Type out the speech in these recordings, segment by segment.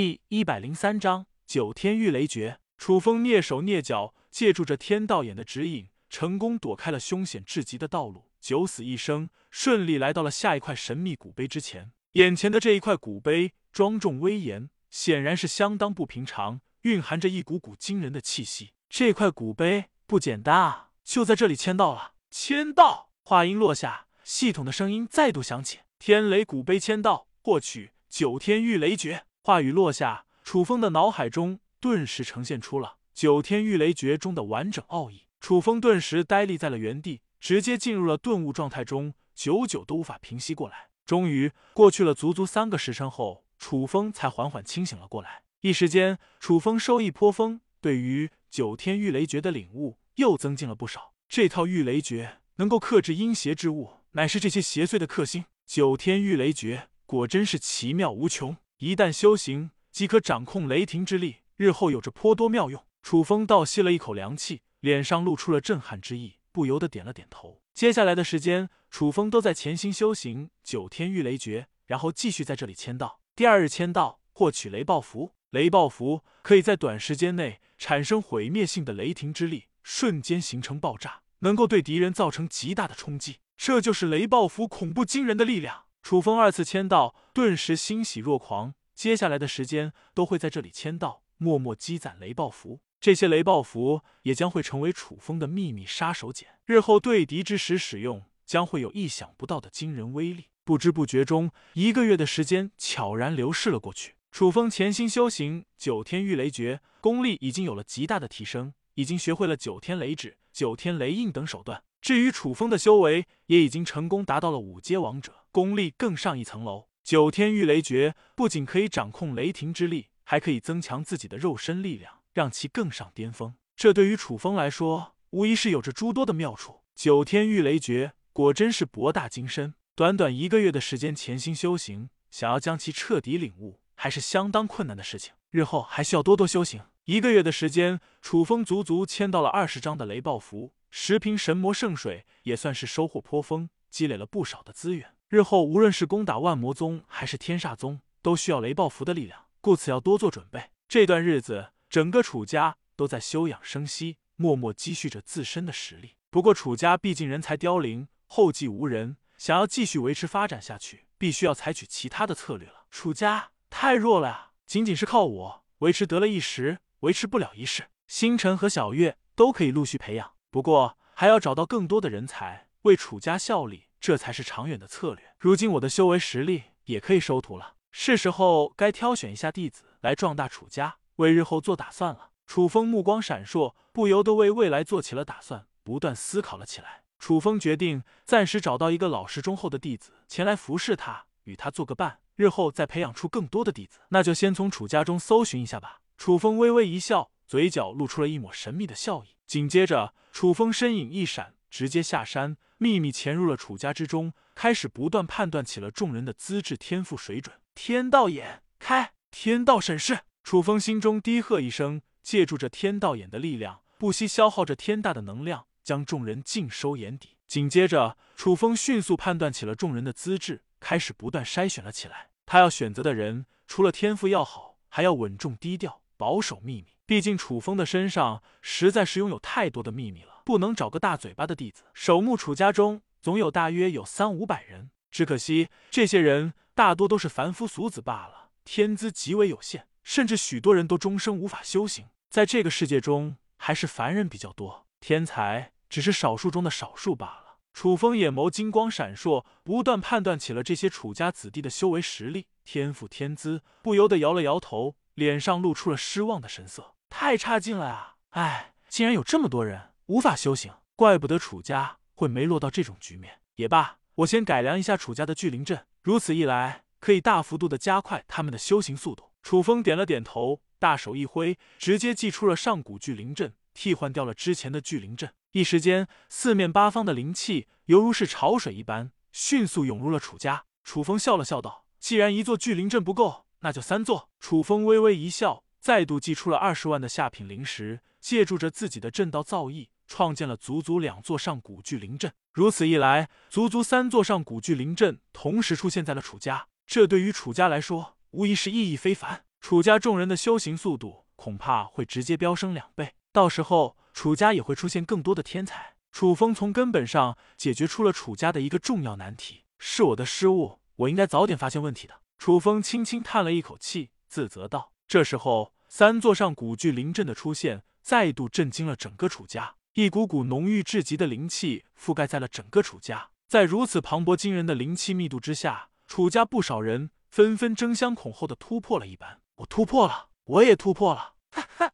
第一百零三章九天御雷诀。楚风蹑手蹑脚，借助着天道眼的指引，成功躲开了凶险至极的道路，九死一生，顺利来到了下一块神秘古碑之前。眼前的这一块古碑庄重威严，显然是相当不平常，蕴含着一股股惊人的气息。这块古碑不简单啊！就在这里签到了。签到！话音落下，系统的声音再度响起：“天雷古碑签到，获取九天御雷诀。”话语落下，楚风的脑海中顿时呈现出了九天御雷诀中的完整奥义。楚风顿时呆立在了原地，直接进入了顿悟状态中，久久都无法平息过来。终于过去了足足三个时辰后，楚风才缓缓清醒了过来。一时间，楚风收益颇丰，对于九天御雷诀的领悟又增进了不少。这套御雷诀能够克制阴邪之物，乃是这些邪祟的克星。九天御雷诀果真是奇妙无穷。一旦修行，即可掌控雷霆之力，日后有着颇多妙用。楚风倒吸了一口凉气，脸上露出了震撼之意，不由得点了点头。接下来的时间，楚风都在潜心修行九天御雷诀，然后继续在这里签到。第二日签到，获取雷暴符。雷暴符可以在短时间内产生毁灭性的雷霆之力，瞬间形成爆炸，能够对敌人造成极大的冲击。这就是雷暴符恐怖惊人的力量。楚风二次签到，顿时欣喜若狂。接下来的时间都会在这里签到，默默积攒雷暴符。这些雷暴符也将会成为楚风的秘密杀手锏，日后对敌之时使用，将会有意想不到的惊人威力。不知不觉中，一个月的时间悄然流逝了过去。楚风潜心修行九天御雷诀，功力已经有了极大的提升，已经学会了九天雷指、九天雷印等手段。至于楚风的修为，也已经成功达到了五阶王者。功力更上一层楼，九天御雷诀不仅可以掌控雷霆之力，还可以增强自己的肉身力量，让其更上巅峰。这对于楚风来说，无疑是有着诸多的妙处。九天御雷诀果真是博大精深，短短一个月的时间潜心修行，想要将其彻底领悟，还是相当困难的事情。日后还需要多多修行。一个月的时间，楚风足足签到了二十张的雷暴符，十瓶神魔圣水，也算是收获颇丰，积累了不少的资源。日后无论是攻打万魔宗还是天煞宗，都需要雷暴符的力量，故此要多做准备。这段日子，整个楚家都在休养生息，默默积蓄着自身的实力。不过，楚家毕竟人才凋零，后继无人，想要继续维持发展下去，必须要采取其他的策略了。楚家太弱了呀，仅仅是靠我维持得了一时，维持不了一世。星辰和小月都可以陆续培养，不过还要找到更多的人才为楚家效力。这才是长远的策略。如今我的修为实力也可以收徒了，是时候该挑选一下弟子来壮大楚家，为日后做打算了。楚风目光闪烁，不由得为未来做起了打算，不断思考了起来。楚风决定暂时找到一个老实忠厚的弟子前来服侍他，与他做个伴，日后再培养出更多的弟子。那就先从楚家中搜寻一下吧。楚风微微一笑，嘴角露出了一抹神秘的笑意。紧接着，楚风身影一闪，直接下山。秘密潜入了楚家之中，开始不断判断起了众人的资质、天赋水准。天道眼开，天道审视。楚风心中低喝一声，借助着天道眼的力量，不惜消耗着天大的能量，将众人尽收眼底。紧接着，楚风迅速判断起了众人的资质，开始不断筛选了起来。他要选择的人，除了天赋要好，还要稳重低调，保守秘密。毕竟楚风的身上实在是拥有太多的秘密了。不能找个大嘴巴的弟子守墓楚家中，总有大约有三五百人。只可惜这些人大多都是凡夫俗子罢了，天资极为有限，甚至许多人都终生无法修行。在这个世界中，还是凡人比较多，天才只是少数中的少数罢了。楚风眼眸金光闪烁，不断判断起了这些楚家子弟的修为实力、天赋、天资，不由得摇了摇头，脸上露出了失望的神色。太差劲了啊！唉，竟然有这么多人。无法修行，怪不得楚家会没落到这种局面。也罢，我先改良一下楚家的聚灵阵，如此一来，可以大幅度的加快他们的修行速度。楚风点了点头，大手一挥，直接祭出了上古聚灵阵，替换掉了之前的聚灵阵。一时间，四面八方的灵气犹如是潮水一般，迅速涌入了楚家。楚风笑了笑道：“既然一座聚灵阵不够，那就三座。”楚风微微一笑，再度祭出了二十万的下品灵石，借助着自己的阵道造诣。创建了足足两座上古巨灵阵，如此一来，足足三座上古巨灵阵同时出现在了楚家。这对于楚家来说，无疑是意义非凡。楚家众人的修行速度恐怕会直接飙升两倍。到时候，楚家也会出现更多的天才。楚风从根本上解决出了楚家的一个重要难题，是我的失误，我应该早点发现问题的。楚风轻轻叹了一口气，自责道。这时候，三座上古巨灵阵的出现，再度震惊了整个楚家。一股股浓郁至极的灵气覆盖在了整个楚家。在如此磅礴惊人的灵气密度之下，楚家不少人纷纷争相恐后的突破了一般。我突破了，我也突破了！哈哈，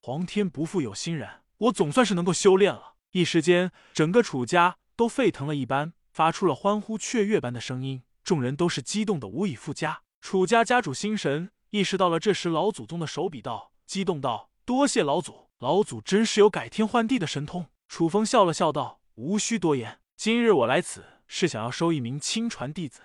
皇天不负有心人，我总算是能够修炼了。一时间，整个楚家都沸腾了一般，发出了欢呼雀跃般的声音。众人都是激动的无以复加。楚家家主心神意识到了这时老祖宗的手笔道，激动道：“多谢老祖，老祖真是有改天换地的神通。”楚风笑了笑道：“无需多言，今日我来此是想要收一名亲传弟子。